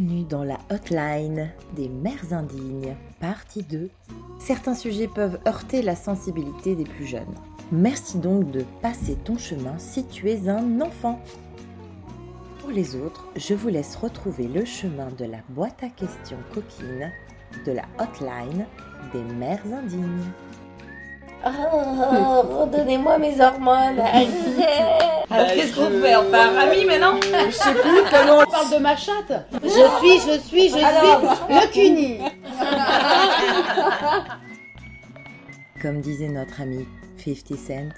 Bienvenue dans la hotline des mères indignes, partie 2. Certains sujets peuvent heurter la sensibilité des plus jeunes. Merci donc de passer ton chemin si tu es un enfant. Pour les autres, je vous laisse retrouver le chemin de la boîte à questions coquine de la hotline des mères indignes. Oh, redonnez-moi mes hormones. Alors qu'est-ce qu'on fait On fait un rami maintenant Je sais plus comment on parle de ma chatte. Je suis, je suis, je suis le cuni. Comme disait notre ami 50 Cent,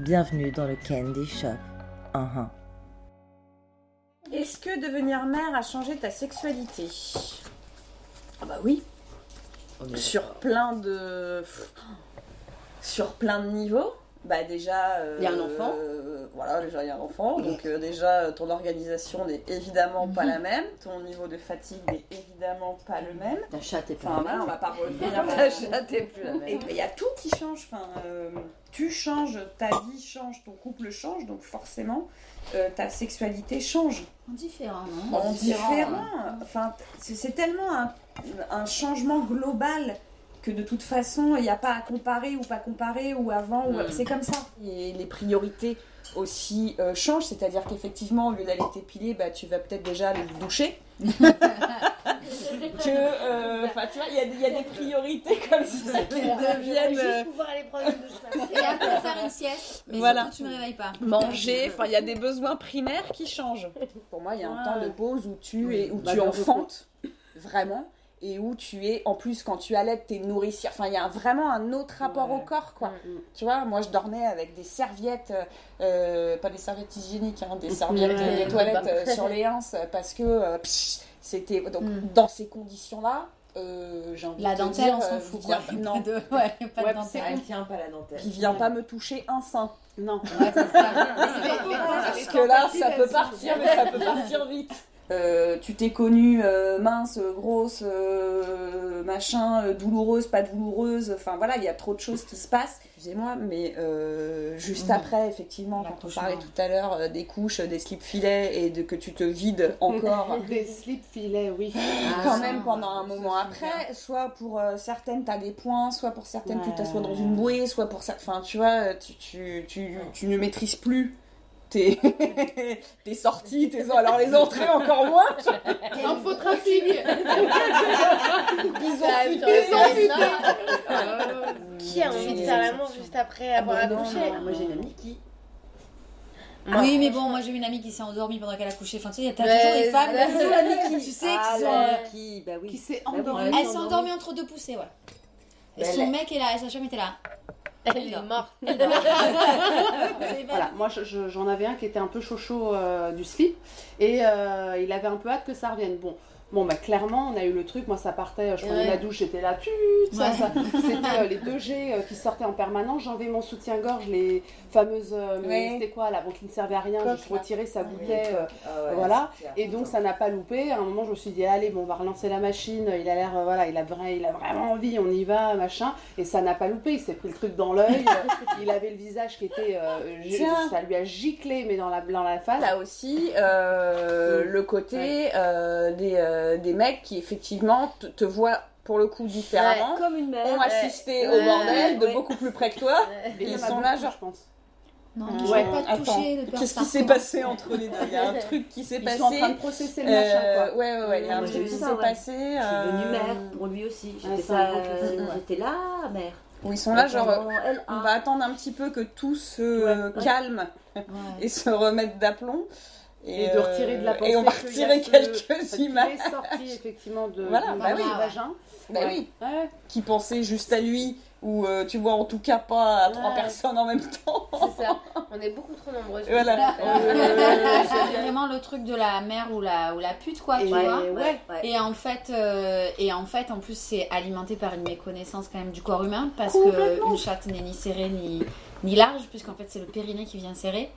bienvenue dans le candy shop. Uh-huh. Est-ce que devenir mère a changé ta sexualité? Ah bah oui. Sur plein de. Sur plein de niveaux? Bah déjà, Il y a un enfant. euh, voilà, déjà il y a un enfant. Donc euh, déjà, euh, ton organisation n'est évidemment pas la même. Ton niveau de fatigue n'est évidemment pas le même. La chatte est pas Enfin la même. on va pas revenir là-dessus. chatte est plus la même. Et il y a tout qui change. Enfin, euh, tu changes, ta vie change, ton couple change, donc forcément, ta sexualité change. Différent, non En différent. Enfin, c'est c'est tellement un, un changement global que de toute façon, il n'y a pas à comparer ou pas comparer ou avant. ou- Mm. C'est comme ça. Et les priorités aussi euh, changent, c'est-à-dire qu'effectivement, au lieu d'aller t'épiler, bah, tu vas peut-être déjà aller te doucher. que, euh, enfin, tu vois, il y a, il y a des priorités comme ça qui deviennent euh, Juste pouvoir aller prendre une douche. Et après faire une sieste, mais Voilà. surtout tu me réveilles pas. manger. Enfin, il y a des besoins primaires qui changent. Pour moi, il y a un Ouais. temps de pause où tu es, où Bah, tu enfantes vraiment. Et où tu es, en plus, quand tu allaites, t'es nourricière. Enfin, il y a vraiment un autre rapport Ouais. au corps, quoi. Mm, mm. Tu vois, moi, je dormais avec des serviettes, euh, pas des serviettes hygiéniques, hein, des serviettes Ouais. des toilettes euh, sur les hanches, parce que euh, c'était. Donc, Mm. dans ces conditions-là, euh, j'ai envie La de te dentelle, dire, on s'en euh, fout quoi. Non, Pas de, ouais, pas Ouais, de dentelle. Elle tient pas la dentelle. qui vient pas me toucher un sein. Non. Ouais, c'est ça. Parce que là, ça peut partir, mais ça peut partir vite. Euh, tu t'es connue euh, mince, grosse, euh, machin, euh, douloureuse, pas douloureuse. Enfin voilà, il y a trop de choses qui se passent. Excusez-moi, mais euh, juste Mhm. après, effectivement, quand on parlait tout à l'heure euh, des couches, des slip filets et de que tu te vides encore. Des slip filets, oui. quand Ah, même pendant un moment après, soit pour euh, certaines t'as des points, soit pour certaines tu t'assois dans une bouée, soit pour certaines, enfin tu vois, tu, tu, tu, tu ne maîtrises plus tes, tes sorties, tes alors les entrées encore moins. Infotrafic. Ils ont ils. Qui a envie de faire l'amour juste après avoir Ah bah non, accouché non, moi j'ai une amie qui. Oui, mais bon, moi j'ai une amie qui s'est endormie pendant qu'elle a couché. Enfin, tu sais, t'as Ouais, toujours des femmes qui qui, tu sais, Ah, qui sont. la euh, Niki, bah oui. Qui s'est Bah oui, endormie. Elle s'est endormie entre deux poussées, ouais. Et Mais son mec et la, sa chambre était là. Elle est morte. Voilà, moi je- je- j'en avais un qui était un peu chaud euh, du slip et euh, il avait un peu hâte que ça revienne. Bon, bon bah clairement on a eu le truc, moi ça partait, je prenais Ouais. la douche, j'étais là, pute, ça, Ouais. ça. C'était euh, les 2G euh, qui sortaient en permanence, j'enlevais mon soutien-gorge, les fameuses, euh, Ouais. c'était quoi là, bon qui ne servaient à rien, là. retirer, ça goûtait. euh, Ah ouais, Voilà. Et donc ça n'a pas loupé. À un moment, je me suis dit allez, bon, on va relancer la machine. Il a l'air, euh, voilà, il a, il a vraiment envie. On y va, machin. Et ça n'a pas loupé. Il s'est pris le truc dans l'œil. il avait le visage qui était, euh, ça lui a giclé, mais dans la dans la face. Là aussi, euh, Mm. le côté euh, des, euh, des mecs qui effectivement te, te voient pour le coup différemment, Comme une mère. ont assisté Ouais. au bordel de Ouais. beaucoup plus près que toi. Ils sont là, genre- je pense. Non, pas te toucher Qu'est-ce qui s'est passé entre les deux? Il y a un truc qui s'est Ils passé. sont en train de processer le machin, Euh, quoi. ouais, ouais, ouais, il y a un truc qui s'est passé. Je suis devenue euh, mère pour lui aussi. J'étais c'est ça, euh, j'étais là, mère. Où ils sont là, genre, on ah. va attendre un petit peu que tout se euh, Ouais. calme Ouais. et se remette d'aplomb. Et, de retirer de la euh, pensée Et on va retirer ce- quelques ce images. qui est sorti effectivement de, Voilà, de- bah du oui. vagin. Bah Ouais. oui, Ouais. qui pensait juste à lui, ou euh, tu vois, en tout cas pas à trois personnes en même temps. C'est ça. On est beaucoup trop nombreuses. Voilà. C'est vraiment le truc de la mère ou la, ou la pute, quoi, Et tu ouais, vois. ouais. ouais. Et en fait, euh, et en fait, en plus, c'est alimenté par une méconnaissance quand même du corps humain, parce Complètement. qu'une chatte n'est ni serrée ni, ni large, puisqu'en fait, c'est le périnée qui vient serrer.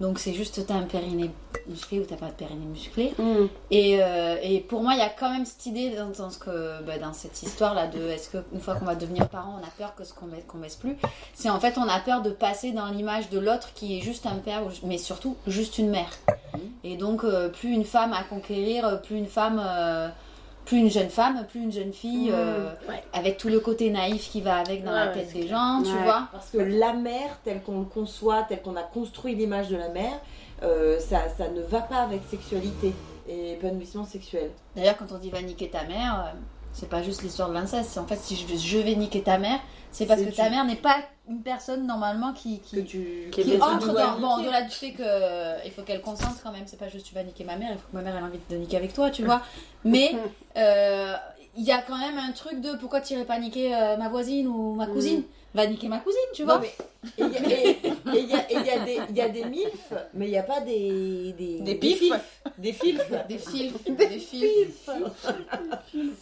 Donc c'est juste t'as un périnée musclé ou t'as pas de périnée musclé. Mm. Et, euh, et pour moi, il y a quand même cette idée dans, dans ce que, bah, dans cette histoire là de est-ce qu'une fois qu'on va devenir parent, on a peur que ce qu'on baisse, qu'on baisse plus? C'est en fait on a peur de passer dans l'image de l'autre qui est juste un père, mais surtout juste une mère. Et donc, euh, plus une femme à conquérir, plus une femme, euh, plus une jeune femme, plus une jeune fille, euh, Ouais. avec tout le côté naïf qui va avec dans la tête des gens, tu Ouais. vois. Parce que la mère, telle qu'on le conçoit, telle qu'on a construit l'image de la mère, euh, ça, ça ne va pas avec sexualité et épanouissement sexuel. D'ailleurs, quand on dit va niquer ta mère, euh, c'est pas juste l'histoire de l'inceste. C'est en fait, si je, je vais niquer ta mère, c'est parce que ta mère n'est pas une personne normalement qui, qui, tu Qui est qui besoin entre dans. Bon, au-delà du fait que euh, il faut qu'elle consente quand même. C'est pas juste tu vas niquer ma mère, il faut que ma mère ait envie de niquer avec toi, tu vois. Mais euh, il y a quand même un truc de pourquoi tu irais pas niquer euh, ma voisine ou ma cousine Va niquer ma cousine, tu vois. Non, mais et il y y y a des- il y a des milfs, mais il n'y a pas des des Des pifs. filfs. des filfs. Des fils, des fils.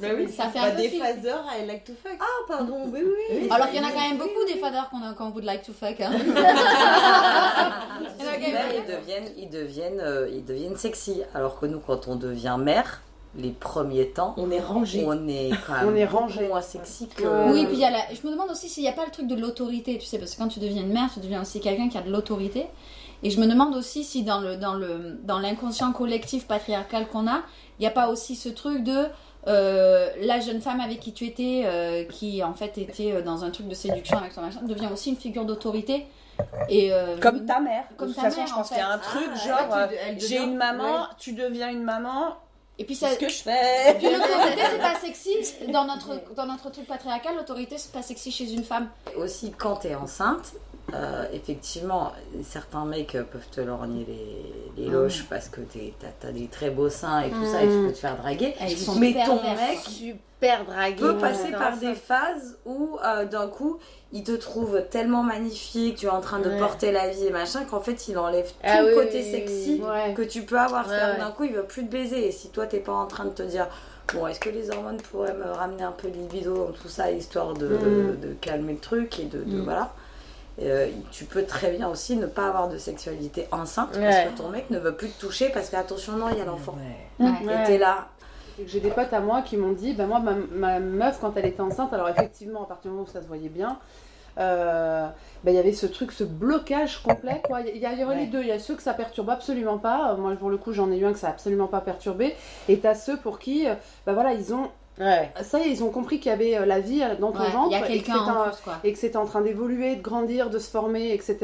Bah oui, Ça fait Bah, un peu des filf. phasers I like to fuck. Ah, pardon, oui, oui. Alors qu'il y en a quand même beaucoup des fadeurs qu'on a- qu'on would like to fuck. Hein. Quand ils deviennent, ils deviennent, euh, ils deviennent sexy. Alors que nous, quand on devient mère, les premiers temps, On est rangé. on est quand même On est rangé. moins sexy que. Oui, puis il y a la... je me demande aussi s'il n'y a pas le truc de l'autorité, tu sais, parce que quand tu deviens une mère, tu deviens aussi quelqu'un qui a de l'autorité. Et je me demande aussi si dans le dans le dans l'inconscient collectif patriarcal qu'on a, il n'y a pas aussi ce truc de euh, la jeune femme avec qui tu étais, euh, qui en fait était euh, dans un truc de séduction avec ton machin, devient aussi une figure d'autorité. Et euh, Comme ta mère. Comme de toute ta façon, mère, je en pense qu'il y a un truc Ah, genre, ouais, tu- elle j'ai une maman, ouais. tu deviens une maman, et puis ça, qu'est-ce que je fais puis l'autorité c'est pas sexy dans notre dans notre truc patriarcal, l'autorité c'est pas sexy chez une femme. Aussi, quand t'es enceinte, euh, effectivement, certains mecs peuvent te lorgner les, les loges parce que t'as as des très beaux seins et tout ça, et tu peux te faire draguer. Ils sont Mais super ton mec Super dragué. peut ouais. passer par des phases où euh, d'un coup il te trouve tellement magnifique, tu es en train de Ouais. porter la vie et machin qu'en fait il enlève tout Ah le oui, côté oui, sexy oui, que tu peux avoir. Ouais, d'un coup il veut plus te baiser et si toi t'es pas en train de te dire bon est-ce que les hormones pourraient me ramener un peu de libido dans tout ça histoire de, Mm. de calmer le truc et de, de- Mm. voilà. Euh, tu peux très bien aussi ne pas avoir de sexualité enceinte Ouais. parce que ton mec ne veut plus te toucher parce que attention non il y a l'enfant. Ouais. Et t'es là. J'ai des potes à moi qui m'ont dit, bah moi, ma, ma meuf, quand elle était enceinte, alors effectivement, à partir du moment où ça se voyait bien, euh, bah, il y avait ce truc, ce blocage complet. Quoi. Il y, a- il y aurait les deux. Il y a ceux que ça perturbe absolument pas. Moi, pour le coup, j'en ai eu un que ça a absolument pas perturbé. Et t'as ceux pour qui, euh, bah voilà, ils ont. Ouais. Ça y est, ils ont compris qu'il y avait euh, la vie euh, dans ton Ouais, ventre. y a et que quelqu'un c'était en un- plus quoi. et que c'était en train d'évoluer, de grandir, de se former, etc.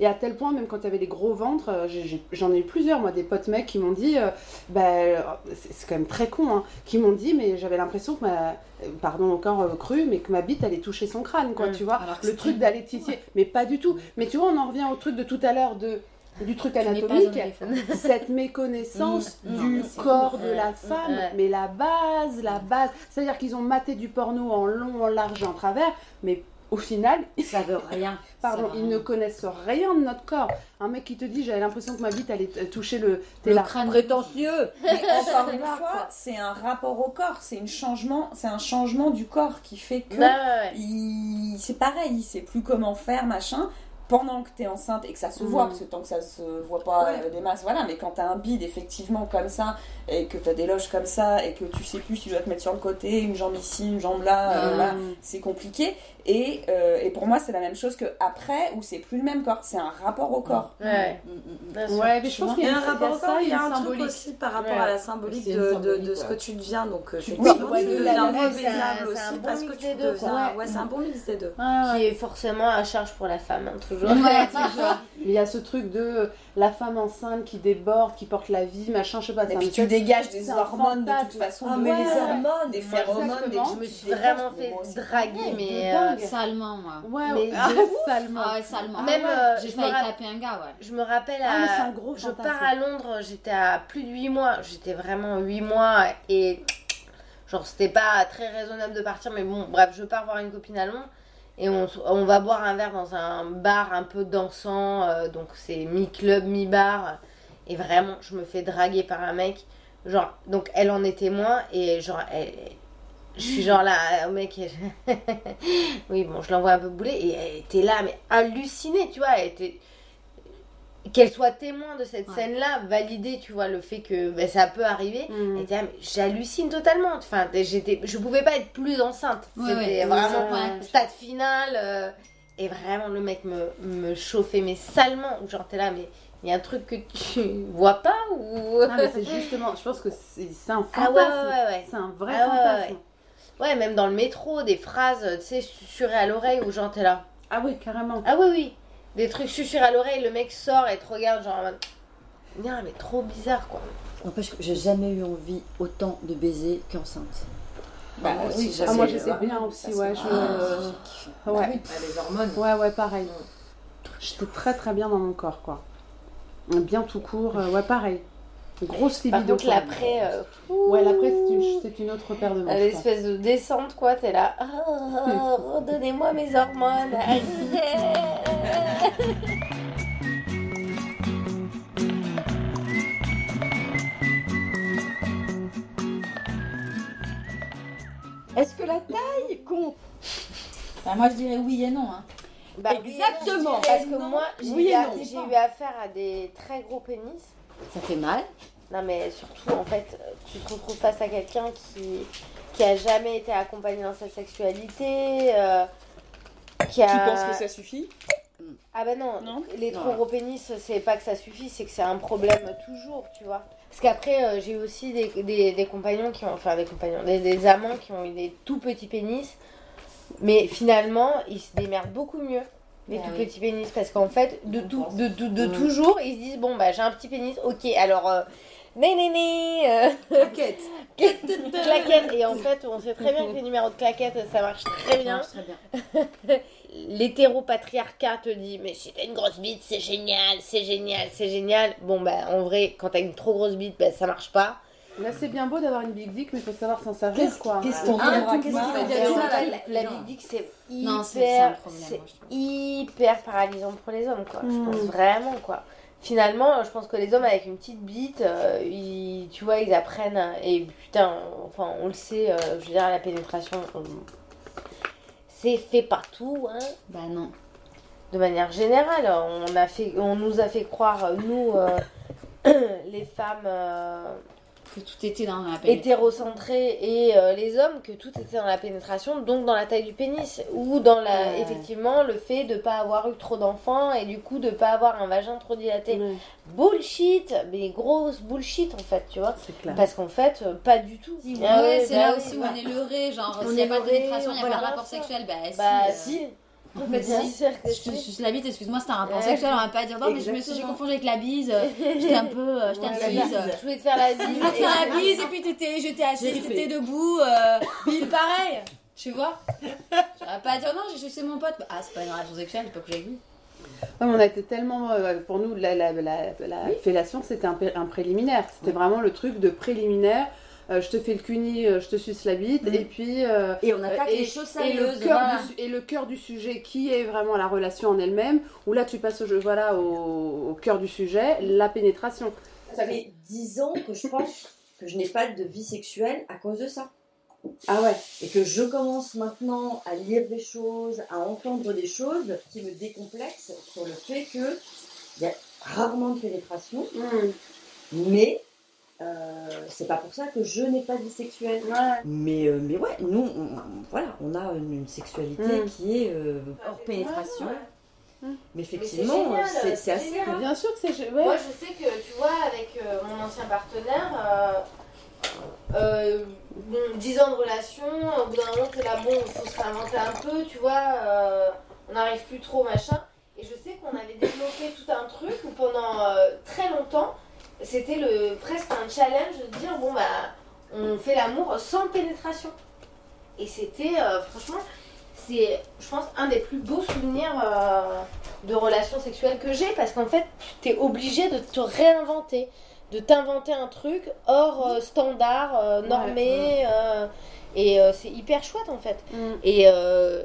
Et à tel point, même quand il y avait des gros ventres, euh, j'en ai eu plusieurs, moi, des potes mecs qui m'ont dit, euh, bah, c'est quand même très con, hein, qui m'ont dit, mais j'avais l'impression que ma, pardon encore euh, cru, mais que ma bite allait toucher son crâne, quoi, tu vois. Alors Le truc d'aller titiller, mais pas du tout. Mais tu vois, on en revient au truc de tout à l'heure de du truc anatomique, cette méconnaissance Mm, du corps de la femme, mais la base, la base, c'est-à-dire qu'ils ont maté du porno en long, en large en travers, mais au final, Ça veut rien. Pardon, ils rien. ne connaissent rien de notre corps. Un mec qui te dit j'avais l'impression que ma bite allait toucher le. T'es Le là. crâne. Prétentieux. Mais encore une fois, c'est un rapport au corps, c'est une changement, c'est un changement du corps qui fait que Ouais, ouais. il- c'est pareil, il sait plus comment faire, machin. Pendant que tu es enceinte et que ça se voit, Mhm. parce que tant que ça se voit pas Ouais. euh, des masses, voilà, mais quand tu as un bide effectivement comme ça, et que tu as des loges comme ça, et que tu sais plus si tu dois te mettre sur le côté, une jambe ici, une jambe là, euh, Mhm. voilà, c'est compliqué. Et, euh, et pour moi, c'est la même chose que après, où c'est plus le même corps, c'est un rapport au corps. Ouais. Mm, mm, mm. Ouais, mais je pense Il qu'il y a un rapport au corps, il y a un truc aussi par rapport Ouais. à la symbolique de, de, symbolique, de ce que tu deviens. Donc, euh, Oui, ouais, tu deviens la- ouais, c'est un- aussi bon parce que mix tu des deux, deviens. quoi. Ouais, c'est un bon mix des deux. Qui est forcément à charge pour la femme, hein, toujours. Ouais, toujours. Mais il y a ce truc de euh, la femme enceinte qui déborde, qui porte la vie, machin, je sais pas. Et ça puis tu dégages des c'est un hormones de toute façon. Ah, mais ouais. les hormones, des phéromones, des Je me suis vraiment mais fait draguer, mais. euh. Salement, moi. Ouais, salement. Ah ouais, salement. Même, Ah ouais. euh, J'ai je me failli taper un gars, ouais. Je me rappelle Ah, à. mais c'est un gros je pars à Londres, j'étais à plus de 8 mois. J'étais vraiment 8 mois et. Genre, c'était pas très raisonnable de partir, mais bon, bref, je pars voir une copine à Londres. Et on, va boire un verre dans un bar un peu dansant, euh, donc c'est mi-club, mi-bar. Et vraiment, je me fais draguer par un mec. Genre, donc elle en est témoin, et genre, elle, je suis genre là, au mec, oui, bon, je l'envoie un peu bouler, et elle était là, mais hallucinée, tu vois, elle était. Qu'elle soit témoin de cette Ouais. scène-là, valider, tu vois, le fait que ben, ça peut arriver. Mm. Là, mais j'hallucine totalement. Enfin, j'étais, je pouvais pas être plus enceinte. Ouais, C'était ouais. vraiment stade final. euh, et vraiment, le mec me, me chauffait, mais salement. Genre, t'es là, mais Il y a un truc que tu vois pas ou. Ah, mais c'est justement, je pense que c'est un Ah fantasme. ouais, ouais, ouais, ouais. C'est un vrai Ah fantasme. Ouais, même dans le métro, des phrases, tu sais, susurrées à l'oreille où genre t'es là. Ah oui, carrément. Ah oui, oui. Des trucs susurrés à l'oreille, le mec sort et te regarde, genre en mode. Non, mais trop bizarre quoi. N'empêche que j'ai jamais eu envie autant de baiser qu'enceinte. Bah, moi aussi, ça, Ah, moi je sais ouais. bien aussi, ouais. Je... Ah, ouais. Ah, les hormones. ouais, ouais, pareil. J'étais très très bien dans mon corps, quoi. Bien tout court, euh, ouais, pareil. Grosse Par libido. contre, quoi. l'après. euh, Ouais, l'après, c'est une, c'est une autre paire de manches. L'espèce de descente, quoi, t'es là. Oh, redonnez-moi mes hormones. Est-ce que la taille compte? Moi je dirais oui et non. Hein. Bah, Exactement. Parce que moi, j'ai Oui eu, et à- non. j'ai eu affaire à des très gros pénis. Ça fait mal. Non, mais surtout, en fait, tu te retrouves face à quelqu'un qui, qui a jamais été accompagné dans sa sexualité. euh, qui, a... Qui pense que ça suffit? Ah bah non, Non les trop gros pénis, c'est pas que ça suffit, c'est que c'est un problème toujours, tu vois. Parce qu'après, euh, j'ai aussi des, des, des compagnons qui ont, enfin des compagnons, des, des amants qui ont eu des tout petits pénis, mais finalement, ils se démerdent beaucoup mieux. Les Ah tout oui. petits pénis, parce qu'en fait, de, tout, de, de, de Ouais. toujours, ils se disent bon, bah j'ai un petit pénis, ok, alors, euh, né, né, né, euh, Claquette. claquette. Et en fait, on sait très bien que les numéros de claquettes, ça marche très bien. Très bien. L'hétéropatriarcat te dit mais si t'as une grosse bite c'est génial, c'est génial, c'est génial. Bon bah en vrai quand t'as une trop grosse bite bah ça marche pas. Là, c'est bien beau d'avoir une big dick, mais il faut savoir s'en servir, Qu'est-ce quoi. qu'est-ce qu'on Ah, dira qu'est-ce quoi qu'il veut Et dire ça, ça, la- la, big dick c'est Non, c'est c'est un hyper problème, c'est moi, hyper paralysant pour les hommes quoi. Je Mm. pense vraiment quoi. Finalement, je pense que les hommes avec une petite bite, euh, ils, tu vois, ils apprennent et putain, enfin on le sait, euh, je veux dire la pénétration, on- c'est fait partout hein. Bah non. de manière générale, on, a fait, on nous a fait croire, nous, euh, les femmes Que tout était dans la pénétration. hétérocentrées et euh, les hommes, que tout était dans la pénétration, donc dans la taille du pénis, ou dans la, effectivement le fait de pas avoir eu trop d'enfants et du coup de pas avoir un vagin trop dilaté. Ouais, Bullshit, mais grosse bullshit en fait, tu vois. c'est clair. Parce qu'en fait, euh, pas du tout. Ah ouais, c'est bah là oui, aussi où bah- on est leurré, genre On s'il n'y a pas de pénétration, il n'y a pas de rapport sexuel, bah si. Bah euh, si. En fait, Bien si. sûr que Je te suce la bite, excuse-moi, c'était un rapport Ouais. sexuel, on va pas dire non, mais je me suis j'ai confondu avec la bise, euh, j'étais un peu, euh, j'étais la bise. Je voulais te faire la bise. Je voulais te faire la bise et puis t'étais, j'étais assise, t'étais debout, euh, c'est pareil, tu vois? J'aurais pas dire non, j'ai sucé mon pote. Ah, c'est pas une relation sexuelle, j'ai pas couché avec lui. Ouais, mais on a été tellement. euh, pour nous, la, la, la, la fellation, c'était un, un préliminaire. C'était vraiment le truc de préliminaire. Euh, je te fais le cuni, euh, je te suce la bite, Mhm. et puis. euh, Et on attaque et, les choses et le sérieuses. cœur voilà. du, et le cœur du sujet, qui est vraiment la relation en elle-même, où là tu passes au, jeu, voilà, au, au cœur du sujet, la pénétration. Ça fait 10 ans que je pense que je n'ai pas de vie sexuelle à cause de ça. Ah ouais, Et que je commence maintenant à lire des choses, à entendre des choses qui me décomplexent sur le fait que il y a rarement de pénétration, mais euh, c'est pas pour ça que je n'ai pas de vie sexuelle. Mais, euh, mais ouais, nous, on, voilà, on a une, une sexualité Mm. qui est euh, hors pénétration. Mm. Mais effectivement, génial, c'est assez. génial. Bien sûr que c'est. ouais. Moi, je sais que, tu vois, avec euh, mon ancien partenaire, euh, euh, bon, 10 ans de relation, au bout d'un moment, t'es là, bon, il faut se réinventer un peu, tu vois, euh, on n'arrive plus trop, machin. Et je sais qu'on avait développé tout un truc où pendant euh, très longtemps, c'était le, presque un challenge de dire, bon, bah, on fait l'amour sans pénétration. Et c'était, euh, franchement, c'est, je pense, un des plus beaux souvenirs euh, de relations sexuelles que j'ai parce qu'en fait, tu es obligé de te réinventer, de t'inventer un truc hors euh, standard, normé. Et euh, c'est hyper chouette en fait. Mm. Et euh,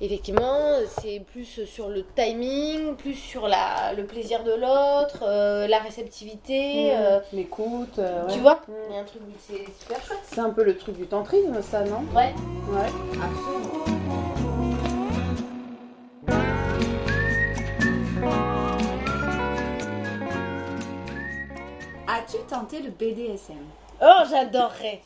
effectivement, c'est plus sur le timing, plus sur la, le plaisir de l'autre, euh, la réceptivité. euh, L'écoute. euh, ouais. Tu vois Mm. Il y a un truc, c'est super chouette. C'est un peu le truc du tantrisme, ça, non? Ouais. Ouais. As-tu tenté le BDSM Oh, j'adorerais.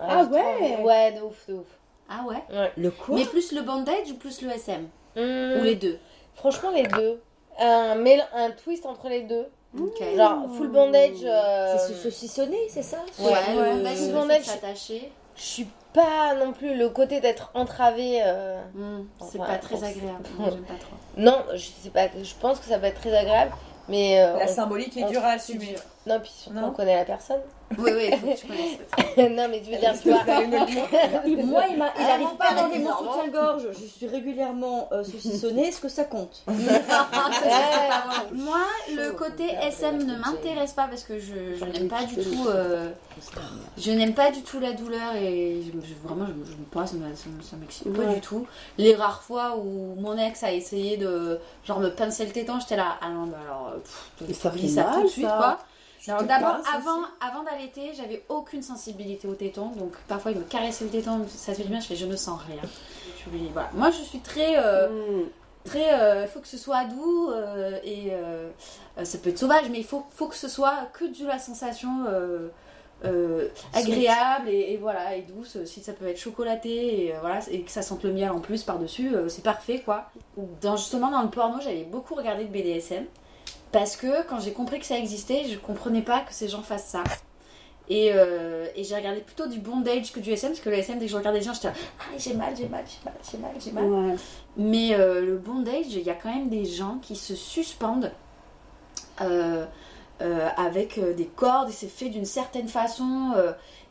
Ah j'ai ouais. Ouais, de ouf, de ouf. Ah ouais Ouais. Le quoi Mais plus le bondage ou plus le SM Hmm. Ou les deux Franchement, les deux. Un, mél- un twist entre les deux. Ok. Genre full bandage. euh, C'est ce saucissonné, c'est ça Ouais, Ouais, le bandage, le Bandage, je suis pas non plus le côté d'être entravé. euh, Hmm, c'est Enfin, pas très agréable. Moi, pas trop. Non, je sais pas. Je pense que ça peut être très agréable, mais euh, La on- symbolique est on- dure à assumer. Non, puis surtout Non. on connaît la personne. Oui, oui, il faut que tu connaisses. non, mais je veux dire, tu vois. Moi, il, m'a- il Ah, arrive pas à mon soutien-gorge. Je suis régulièrement euh, saucissonnée. Est-ce que ça compte? Moi, le côté SM ne m'intéresse pas parce que je, je n'aime pas du tout. euh, je n'aime pas du tout la douleur et je- vraiment, je, je me pas, ça me- ça me- ça m'excite pas Ouais. du tout. Les rares fois où mon ex a essayé de genre me pincer le téton, j'étais là, ah non, bah alors, pff, ça ça mal, tout de suite ça. quoi. D'abord, avant, avant d'allaiter, j'avais aucune sensibilité au téton, donc parfois il me caressait le téton, ça fait du bien, je fais je ne sens rien. Tu lui- voilà. Moi je suis très, euh, Mm. très, euh, il faut que ce soit doux euh, et ça peut être sauvage, mais il faut, faut que ce soit que de la sensation agréable et, et voilà et douce. Si ça peut être chocolaté et voilà et que ça sente le miel en plus par dessus, c'est parfait quoi. Dans justement dans le porno, j'avais beaucoup regardé de BDSM parce que quand j'ai compris que ça existait, je comprenais pas que ces gens fassent ça. Et, euh, et j'ai regardé plutôt du bondage que du SM, parce que le SM, dès que je regardais les gens, j'étais ah, j'ai mal, j'ai mal, j'ai mal, j'ai mal, j'ai mal. Ouais. Mais euh, le bondage, il y a quand même des gens qui se suspendent euh, avec des cordes et c'est fait d'une certaine façon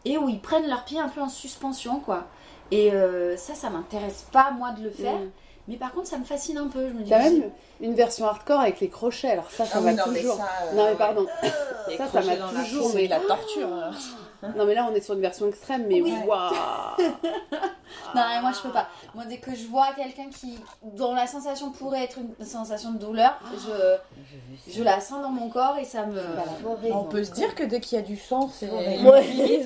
et où ils prennent leurs pieds un peu en suspension, quoi. Et ça, ça m'intéresse pas, moi, de le faire. Mm. Mais par contre, ça me fascine un peu. Je me dis, T'as même une version hardcore avec les crochets, alors ça, ça Ah mais toujours. ça, euh, non mais pardon. Les Ça, ça m'a dans la toujours- c'est de la torture. hein. Non mais là on est sur une version extrême, mais Oui. waouh Non, mais moi je peux pas. Moi, dès que je vois quelqu'un qui, dont la sensation pourrait être une sensation de douleur, je, je la sens dans mon corps et ça me. On peut se dire que dès qu'il y a du sang, c'est. Ouais.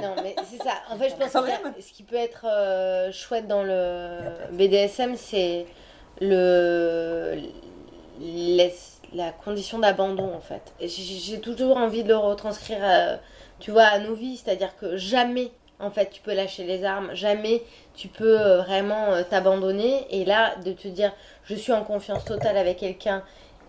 Non, mais c'est ça. En fait, je pense que ce qui peut être euh, chouette dans le BDSM, c'est le la condition d'abandon, en fait. J'ai toujours envie de le retranscrire, euh, tu vois, à nos vies. C'est-à-dire que jamais, en fait, tu peux lâcher les armes. Jamais tu peux euh, vraiment t'abandonner. Et là, de te dire, je suis en confiance totale avec quelqu'un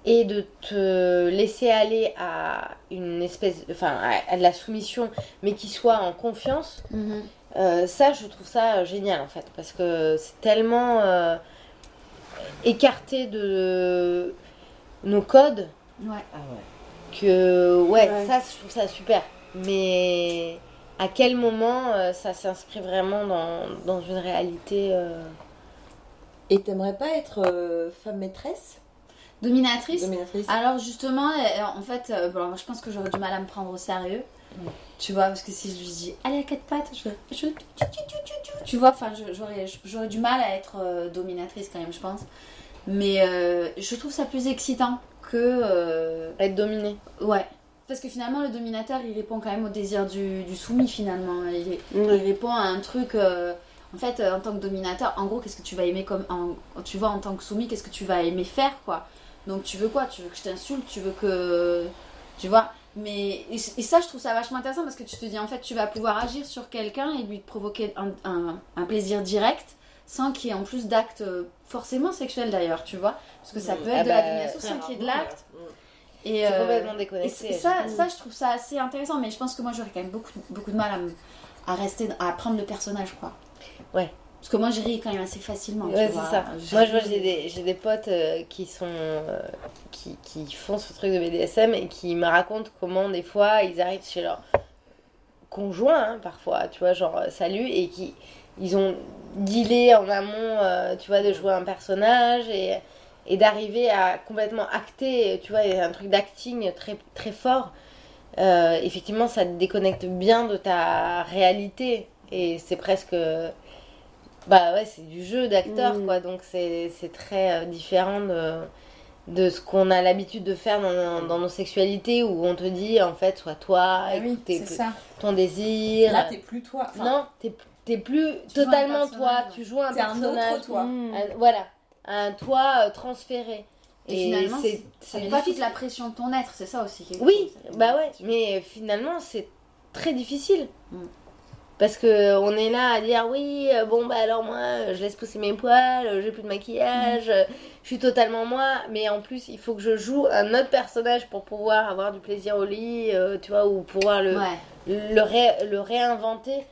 et de te laisser aller à une espèce, enfin, à, à de la soumission, mais qui soit en confiance, Mhm. euh, ça, je trouve ça génial en fait, parce que c'est tellement euh, écarté de nos codes Ouais. que, ouais, Ouais. ça, je trouve ça super. Mais à quel moment euh, ça s'inscrit vraiment dans, dans une réalité euh, Et t'aimerais pas être euh, femme maîtresse? Dominatrice Dominatrice Alors justement, euh, en fait, euh, bon, je pense que j'aurais du mal à me prendre au sérieux. Tu vois, parce que si je lui dis allez à quatre pattes, je, je tu, tu, vois, enfin, j'aurais j'aurais du mal à être euh, dominatrice quand même, je pense. Mais euh, je trouve ça plus excitant que euh, être dominé ouais. Parce que finalement, le dominateur, il répond quand même au désir du, du soumis finalement. Il, il répond à un truc. euh, en fait, euh, en tant que dominateur, en gros, qu'est-ce que tu vas aimer comme. en- tu vois, en tant que soumis, qu'est-ce que tu vas aimer faire, quoi. Donc, tu veux quoi? Tu veux que je t'insulte? Tu veux que. Tu vois? Mais. Et, et ça, je trouve ça vachement intéressant parce que tu te dis, en fait, tu vas pouvoir agir sur quelqu'un et lui provoquer un, un- un plaisir direct sans qu'il y ait en plus d'actes euh, forcément sexuels d'ailleurs, tu vois? Parce que ça peut être Ah de la bah, domination sans qu'il y ait de l'acte. Et, C'est euh, complètement et ça, ça, je trouve ça assez intéressant, mais je pense que moi j'aurais quand même beaucoup, beaucoup de mal à, me- à rester, à prendre le personnage, quoi. Ouais. Parce que moi je ris quand même assez facilement. Ouais, c'est ça. Je Moi, j'ai des, j'ai des potes euh, qui sont. euh, qui, qui font ce truc de BDSM et qui me racontent comment, des fois, ils arrivent chez leur conjoint, hein, parfois, tu vois, genre, euh, salut, et qui. Ils ont dealé en amont, euh, tu vois, de jouer un personnage et, et d'arriver à complètement acter, tu vois, il y a un truc d'acting très, très fort. Effectivement, ça te déconnecte bien de ta réalité et c'est presque. Bah ouais, c'est du jeu d'acteur, Mm. quoi. Donc c'est c'est très euh, différent de, de ce qu'on a l'habitude de faire dans, dans nos sexualités où on te dit, en fait, sois toi, Ah oui, écoute ça. ton désir. Là, t'es plus toi. Enfin, non, t'es t'es plus joues un totalement toi, personnage, tu joues un un autre personnage. toi. Mm. un- voilà, un toi euh, transféré. Et, finalement, c'est pas toute la pression de ton être, c'est ça aussi. qui est Oui, bah ouais, mais finalement, c'est très difficile. Mm. Parce que on est là à dire oui, euh, bon bah alors moi je laisse pousser mes poils, euh, j'ai plus de maquillage, euh, je suis totalement moi, mais en plus il faut que je joue un autre personnage pour pouvoir avoir du plaisir au lit, euh, tu vois, ou pouvoir le, Ouais. le, ré- le réinventer.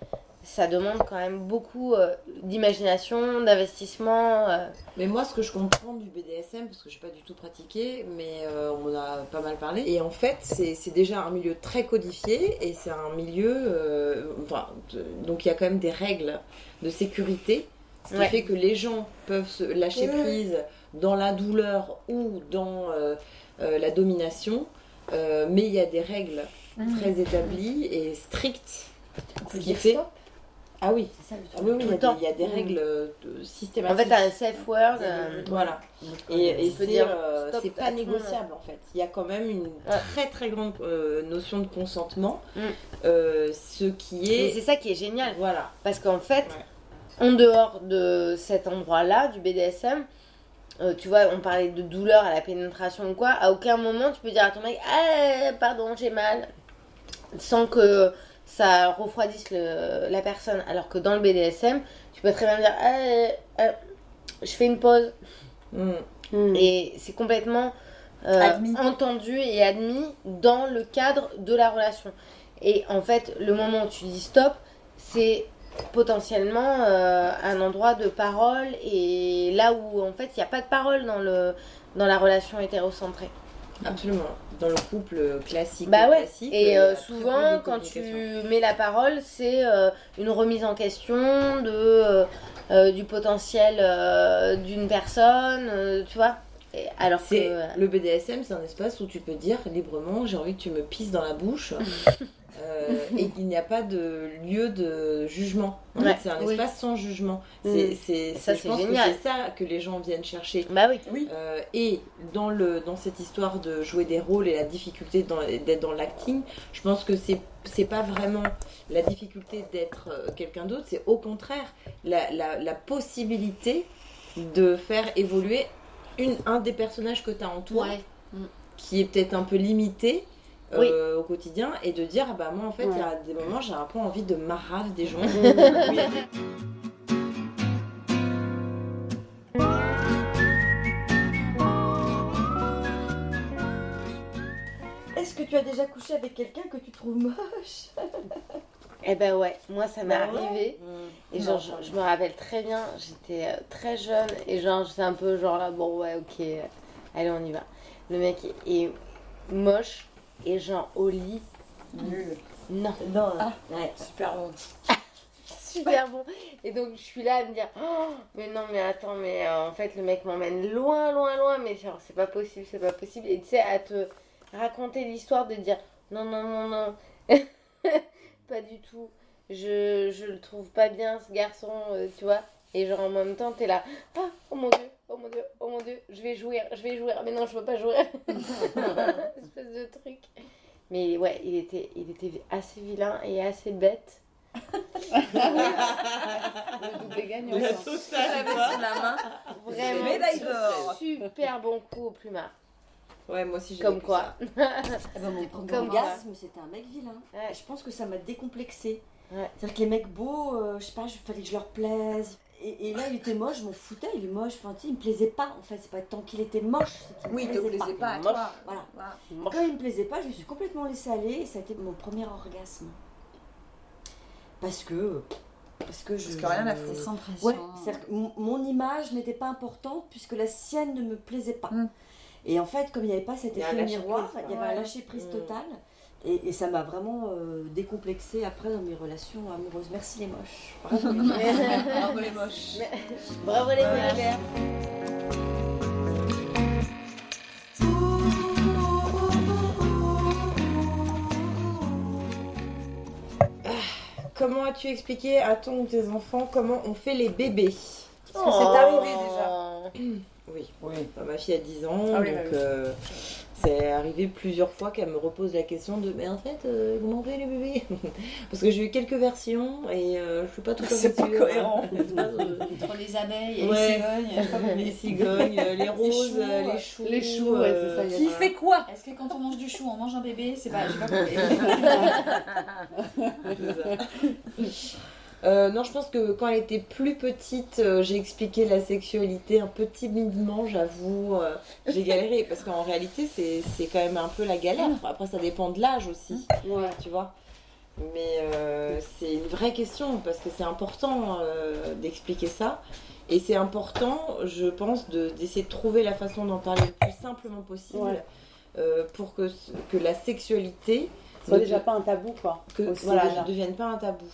Ça demande quand même beaucoup euh, d'imagination, d'investissement. euh. Mais moi, ce que je comprends du BDSM, parce que je n'ai pas du tout pratiqué, mais euh, on en a pas mal parlé. Et en fait, c'est déjà un milieu très codifié et c'est un milieu. enfin, de- donc il y a quand même des règles de sécurité. Ce qui Ouais. fait que les gens peuvent se lâcher prise dans la douleur ou dans la domination. Mais il y a des règles très établies et strictes. Ce qui fait. Ah oui, C'est ça le ah truc. oui, oui, il y a des- il y a des Mm. règles euh, En systématiques. fait, un safe word. euh, Voilà. Et, et c'est dire euh, stop c'est pas négociable en fait. Il y a quand même une très très grande euh, notion de consentement, Mm. euh, ce qui est c'est ça qui est génial. voilà. Parce qu'en fait, Ouais. en dehors de cet endroit-là, du BDSM, euh, tu vois, on parlait de douleur à la pénétration ou quoi, à aucun moment tu peux dire à ton mec Ah, pardon, j'ai mal, sans que ça refroidisse le- la personne. Alors que dans le BDSM, tu peux très bien dire Ah, euh, je fais une pause. Mm. Et c'est complètement euh, entendu et admis dans le cadre de la relation. Et en fait, le moment où tu dis stop, c'est potentiellement euh, un endroit de parole et là où en fait il n'y a pas de parole dans, le, dans la relation hétérocentrée. Absolument. Dans le couple classique. Bah ouais, classique, et euh, peu souvent quand tu mets la parole, c'est euh, une remise en question de, euh, euh, du potentiel euh, d'une personne, euh, tu vois. Et alors C'est que... le BDSM, c'est un espace où tu peux dire librement j'ai envie que tu me pisses dans la bouche euh, et qu'il n'y a pas de lieu de jugement. Ouais. c'est un Oui. espace sans jugement. Mm. C'est c'est Ça, je c'est pense que génial. c'est ça que les gens viennent chercher. Bah oui. Oui. Euh, et dans, le, dans cette histoire de jouer des rôles et la difficulté dans- d'être dans l'acting, je pense que c'est c'est pas vraiment la difficulté d'être euh, quelqu'un d'autre, c'est au contraire la, la, la possibilité de faire évoluer une, un des personnages que tu as en toi, Ouais. qui est peut-être un peu limité. Euh, au quotidien et de dire ah bah moi en fait il y a des moments j'ai un peu envie de marave des gens Est-ce que tu as déjà couché avec quelqu'un que tu trouves moche? Eh ben ouais, moi ça m'est Bah ouais. arrivé. Mm. Et genre, je, je me rappelle très bien, j'étais euh, très jeune et genre, j'étais un peu genre là, bon ouais, ok, euh, allez, on y va. Le mec est, est moche et genre au lit, Nul. non, Non. Ah. Ouais. Super bon. super bon. Et donc, je suis là à me dire, oh, mais non, mais attends, mais euh, en fait, le mec m'emmène loin, loin, loin, mais genre, c'est pas possible, c'est pas possible. Et tu sais, à te raconter l'histoire de dire, non, non, non, non, pas du tout. Je, je le trouve pas bien, ce garçon, euh, tu vois. Et genre, en même temps, t'es là, ah, oh mon dieu, oh mon dieu, oh mon dieu, je vais jouir, je vais jouir. Mais non, je veux pas jouir. Espèce de truc. Mais ouais, il était, il était assez vilain et assez bête. Le double gagnant. La ça. totale, la main. Vraiment. Médaille d'or. Super bon coup au plumard. ouais moi aussi j'ai Comme quoi. ça. Ben, mon premier Comme orgasme, c'était un mec vilain. Ouais. Je pense que ça m'a décomplexé. Ouais. C'est-à-dire que les mecs beaux, euh, je sais pas, il fallait que je leur plaise. Et, et là, il était moche, je m'en foutais, il est moche. Enfin, tu sais, il me plaisait pas. En fait, c'est pas tant qu'il était moche, c'est qu'il me Oui, il te plaisait plaisait pas Moche. toi. Voilà. Voilà. Quand il me plaisait pas, je me suis complètement laissée aller et ça a été mon premier orgasme. Parce que. Parce que je. Parce que rien n'a fait. Sans pression. Ouais, c'est-à-dire que mon, image n'était pas importante puisque la sienne ne me plaisait pas. Mm. Et en fait, comme il n'y avait pas cet Il y a un effet lâcher miroir, prise, il y avait ouais. un lâcher prise Mm. Et, et ça m'a vraiment euh, décomplexée après dans mes relations amoureuses. Merci les moches. Bravo les moches. Bravo les moches. Bravo les moches. comment as-tu expliqué à ton ou tes enfants comment on fait les bébés? Parce que c'est arrivé Oh. déjà. oui Oui. Bah, ma fille a 10 ans Ah oui, donc bah oui. euh, c'est arrivé plusieurs fois qu'elle me repose la question de mais en fait euh, comment on fait les bébés Parce que j'ai eu quelques versions et euh, je suis pas tout à fait C'est pas sûre. cohérent. C'est pas, euh, Entre les abeilles et Ouais. les cigognes. les cigognes, euh, les roses, choux, euh, les choux. les choux, ouais, c'est ça, il y a Qui fait quoi Est-ce que quand on mange du chou, on mange un bébé? C'est pas, j'ai pas compris. Euh, non, je pense que quand elle était plus petite, euh, j'ai expliqué la sexualité un peu timidement, j'avoue. euh, j'ai galéré parce qu'en réalité, c'est quand même un peu la galère. Après, ça dépend de l'âge aussi, Ouais. tu vois. Mais c'est une vraie question parce que c'est important d'expliquer ça. Et c'est important, je pense, de- d'essayer de trouver la façon d'en parler le plus simplement possible Ouais. pour que, que la sexualité Soit déjà pas un tabou, quoi. que, aussi, voilà, déjà. ne devienne pas un tabou.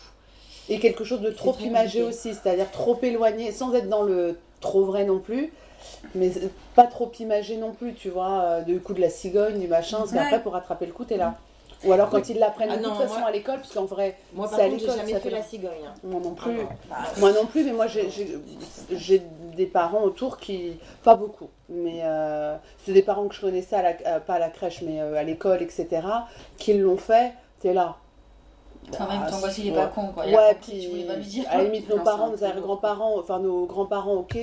Et quelque chose de trop imagé compliqué. aussi, c'est-à-dire trop éloigné, sans être dans le trop vrai non plus, mais pas trop imagé non plus, tu vois, euh, du coup de la cigogne, du machin, parce qu'après Ouais. pour rattraper le coup, t'es là. Ou alors quand ils l'apprennent Ah de toute façon moi- à l'école, parce qu'en vrai, Moi, par C'est à contre, j'ai l'école, jamais ça fait fait la cigogne. hein. moi non plus. Ah non. Moi non plus, mais moi j'ai- j'ai j'ai des parents autour qui. Pas beaucoup, mais euh, c'est des parents que je connaissais, à la, euh, pas à la crèche, mais euh, à l'école, etc., qui l'ont fait. T'es là. En même temps, voici, il est pas con, quoi. Il Ouais, puis tu voulais pas lui dire. à la limite, nos parents, nos grands-parents, enfin nos grands-parents, ok,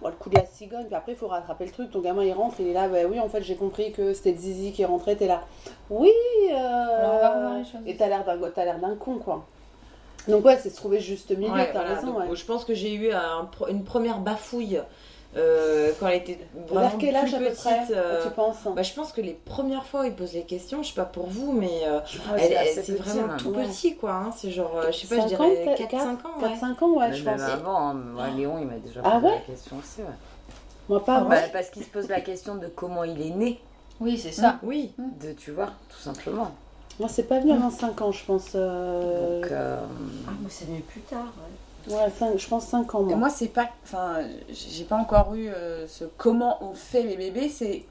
bon, le coup de la cigogne, puis après il faut rattraper le truc. Ton gamin il rentre, il est là, bah oui, en fait j'ai compris que c'était zizi qui rentrait, t'es là. Oui, euh... Alors. Et t'as l'air d'un t'as l'air d'un con, quoi. Donc ouais, c'est se trouver juste milieu, Ouais, t'as voilà, raison, donc, ouais. Je pense que j'ai eu un pro- une première bafouille euh, quand elle était vraiment Vers quel âge plus à peu petite. près, euh, tu penses bah, je pense que les premières fois où ils posent les questions, je sais pas pour vous, mais euh, Ah ouais, c'est vraiment même. tout Ouais. petit quoi. hein. C'est genre, je sais pas, je 5 ans, dirais peut-être, 4-5 ans. ouais. 4-5 ans, ouais, Mais je pense. avant, hein, moi, Léon, il m'a déjà Ah posé ouais la question aussi. Ouais. Moi pas, Bah, moi. parce qu'il se pose la question de comment il est né, Oui, c'est ça. Oui. de tu vois, tout simplement. Moi c'est pas venu avant 5 ans, je pense. euh, Donc, euh, Ah, moi, c'est venu plus tard. ouais. Ouais, cinq- je pense 5 ans, moi. moi, c'est pas. Enfin, j'ai pas encore eu euh, ce comment on fait les bébés, c'est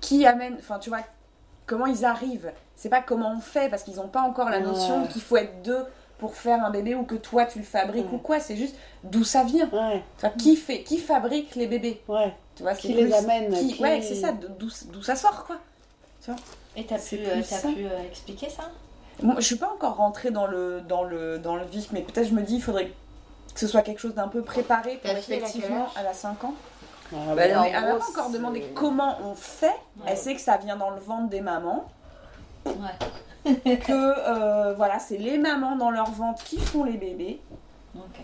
qui amène. Enfin, tu vois, comment ils arrivent. C'est pas comment on fait, parce qu'ils n'ont pas encore la notion Ouais. qu'il faut être deux pour faire un bébé ou que toi tu le fabriques Ouais. ou quoi. C'est juste d'où ça vient. Ouais, Enfin, qui fait, qui fabrique les bébés? Ouais. Tu vois, Qui les amène, qui- qui- Ouais, c'est ça. D'où d'où ça sort, quoi. Et t'as pu, euh, pu euh, expliquer ça? Moi, je suis pas encore rentrée dans le, dans le, dans le vif, mais peut-être je me dis il faudrait que ce soit quelque chose d'un peu préparé pour elle effectivement, elle a 5 ans. Ah, Bah, Non, mais elle m'a gros, pas encore c'est- demandé comment on fait. Ouais. Elle sait que ça vient dans le ventre des mamans. Ouais. Que euh, voilà, c'est les mamans dans leur ventre qui font les bébés.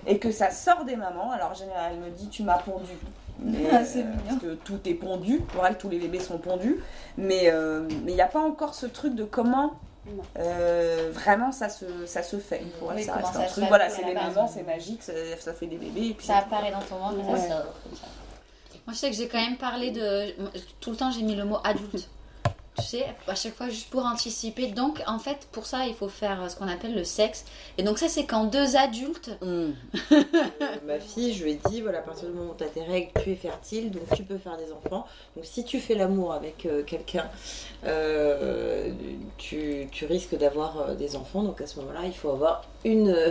Et que ça sort des mamans. Alors, général, elle me dit Tu m'as pondu. Mais, Ah, c'est euh, parce que tout est pondu. Pour elle, tous les bébés sont pondus. Mais euh, mais il n'y a pas encore ce truc de comment. Euh, vraiment ça se, ça se fait pour elle Oui, ça comment reste ça un se truc fait voilà c'est les mamans c'est magique ça, ça fait des bébés et puis Ça apparaît dans ton ventre Ouais. ça sort. Moi, je sais que j'ai quand même parlé de. Tout le temps, j'ai mis le mot adulte. Tu sais, à chaque fois, juste pour anticiper. Donc, en fait, pour ça, il faut faire ce qu'on appelle le sexe. Et donc, ça, c'est quand deux adultes. Euh, Ma fille, je lui ai dit, voilà, à partir du moment où tu as tes règles, tu es fertile, donc tu peux faire des enfants. Donc si tu fais l'amour avec euh, quelqu'un, euh, tu, tu risques d'avoir euh, des enfants. Donc à ce moment-là, il faut avoir une euh,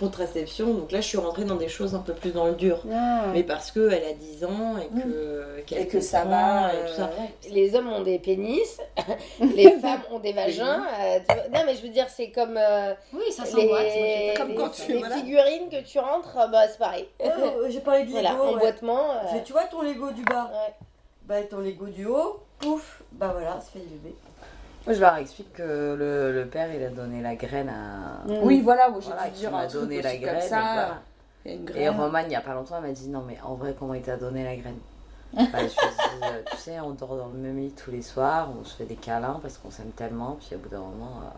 contraception. Donc là, je suis rentrée dans des choses un peu plus dans le dur. Ah. Mais parce qu'elle a 10 ans et que, et que ça va et tout ça. euh. Les hommes ont des pénis, les femmes ont des vagins. euh, non, mais je veux dire, c'est comme euh, Oui, ça les, s'emboîte. Pas- Comme les- quand tu- les voilà. figurines que tu rentres, bah, c'est pareil. Ouais, J'ai parlé du Voilà, Lego. ouais. emboîtement. euh, Tu vois ton Lego du bas ouais. Bah ton Lego du haut, pouf, bah voilà, ça fait du bébé. Moi, je leur explique que le, le père, il a donné la graine à. Mm. oui voilà où j'ai Voilà, dû dire truc donné la graine. comme et ça voilà. y a une Et graine Roman, il n'y a pas longtemps, elle m'a dit Non, mais en vrai, comment il t'a donné la graine? Bah, Je lui ai dit euh, Tu sais, on dort dans le même lit tous les soirs, on se fait des câlins parce qu'on s'aime tellement, puis au bout d'un moment, euh,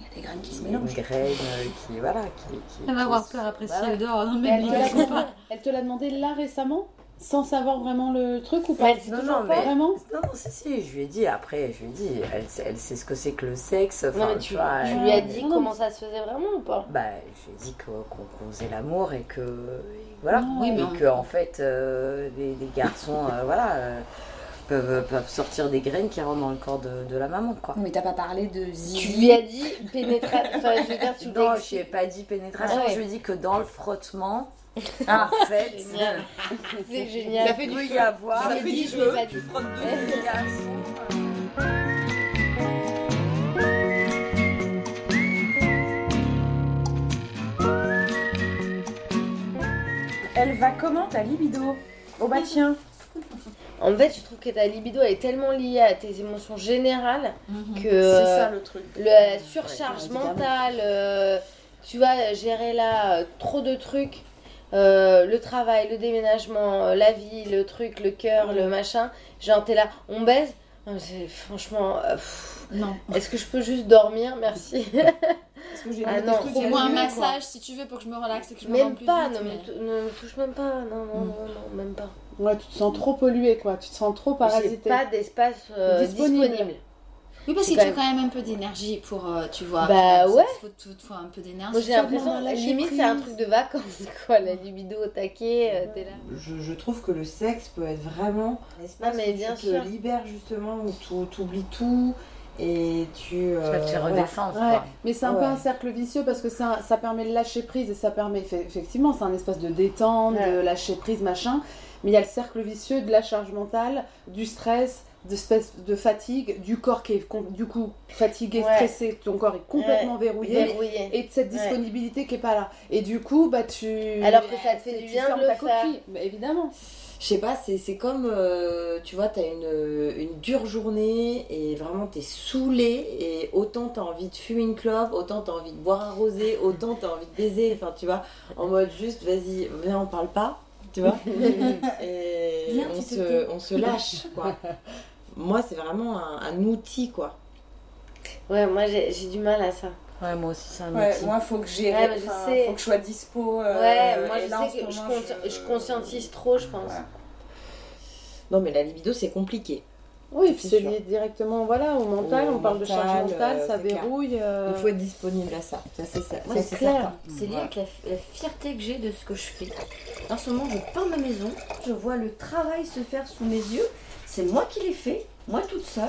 il y a des graines qui se il y a une mélangent graine euh, qui. Voilà. Qui, qui, Elle va qui avoir se- peur après si Voilà. elle dort dans le Mais même elle, te lit. elle te l'a demandé là récemment? Sans savoir vraiment le truc ou pas Non, non, pas. mais- Vraiment Non, non, si, si, je lui ai dit, après, je lui ai dit, elle, sait- elle sait ce que c'est que le sexe. Non, mais tu, vois, tu elle- lui as dit Non, comment ça se faisait vraiment ou pas Bah, je lui ai dit qu'on faisait l'amour et que. et voilà. Oui, mais que, en fait, euh, les, les garçons, euh, voilà, euh, peuvent, peuvent sortir des graines qui rentrent dans le corps de, de la maman, quoi. mais t'as pas parlé de Tu zizi lui as dit pénétration. Enfin, je veux dire, tu Non, je lui ai pas dit pénétration, Ah ouais. je lui ai dit que dans le frottement, ah en fait, Génial. C'est génial. Ça fait il du y avoir Ça fait du qui frottent deux. Elle va comment ta libido? Oh bah tiens. En fait, je trouve que ta libido elle est tellement liée à tes émotions générales que C'est ça euh, le truc. la surcharge Ouais, mentale, euh, tu vois, gérer là euh, trop de trucs, euh, le travail, le déménagement, la vie, le truc, le cœur, le machin. Genre, t'es là, on baise. Non, c'est- Franchement, euh, pff, Non. est-ce que je peux juste dormir? Merci. Parce que j'ai Ah non. trucs Pour à moi, un quoi. massage, si tu veux, pour que je me relaxe et que je me même plus pas, vite, ne, mais- me, tou- ne me touche même pas. Non, non, non, non, même pas. Ouais, tu te sens trop pollué, quoi. Tu te sens trop parasité. pas d'espace euh, Disponible. disponible. Oui, parce C'est qu'il te quand faut quand même un peu d'énergie pour, euh, tu vois. Bah ouais. Il faut, faut- faut un peu d'énergie. Moi j'ai l'impression, lâcher limite c'est un truc de vacances quoi, la libido au taquet, euh, t'es là. Je, je trouve que le sexe peut être vraiment un espace Non, mais où bien tu sûr. te libères justement, où tu oublies tout et tu... Euh, voilà. redescendre, Ouais, quoi. mais c'est un peu Ouais. un cercle vicieux parce que ça, ça permet de lâcher prise et ça permet effe- effectivement, c'est un espace de détente, de Ouais. lâcher prise, machin. Mais il y a le cercle vicieux de la charge mentale, du stress, de fatigue, du corps qui est du coup fatigué, Ouais. stressé, ton corps est complètement verrouillé. Verrouillé. Et de cette Ouais. disponibilité qui est pas là. Et du coup, bah tu. Alors que ça te fait du bien de le ta faire. coquille. Bah, évidemment. Je sais pas, c'est c'est comme, euh, tu vois, t'as une, une dure journée et vraiment t'es saoulé et autant t'as envie de fumer une clope, autant t'as envie de boire un rosé, autant t'as envie de baiser, enfin tu vois, en mode juste vas-y, viens on parle pas, tu vois, et Viens, on tu se, on se lâche quoi. Moi c'est vraiment un, un outil quoi. Ouais, moi j'ai j'ai du mal à ça. Ouais, moi aussi, c'est un Ouais, outil. moi, faut que j'ai. Ouais, faut que je sois dispo. euh, ouais, moi je là, sais que je, conscientise trop, je pense. Ouais. Non mais la libido c'est compliqué. Oui, puis C'est lié directement voilà, au mental. Au on parle de charge mental, mentale, euh, ça verrouille. euh, Il faut être disponible à ça, ça c'est ça. C'est clair. C'est lié avec la, la fierté que j'ai de ce que je fais. En ce moment, je peins ma maison, je vois le travail se faire sous mes yeux. C'est moi qui l'ai fait, moi toute seule.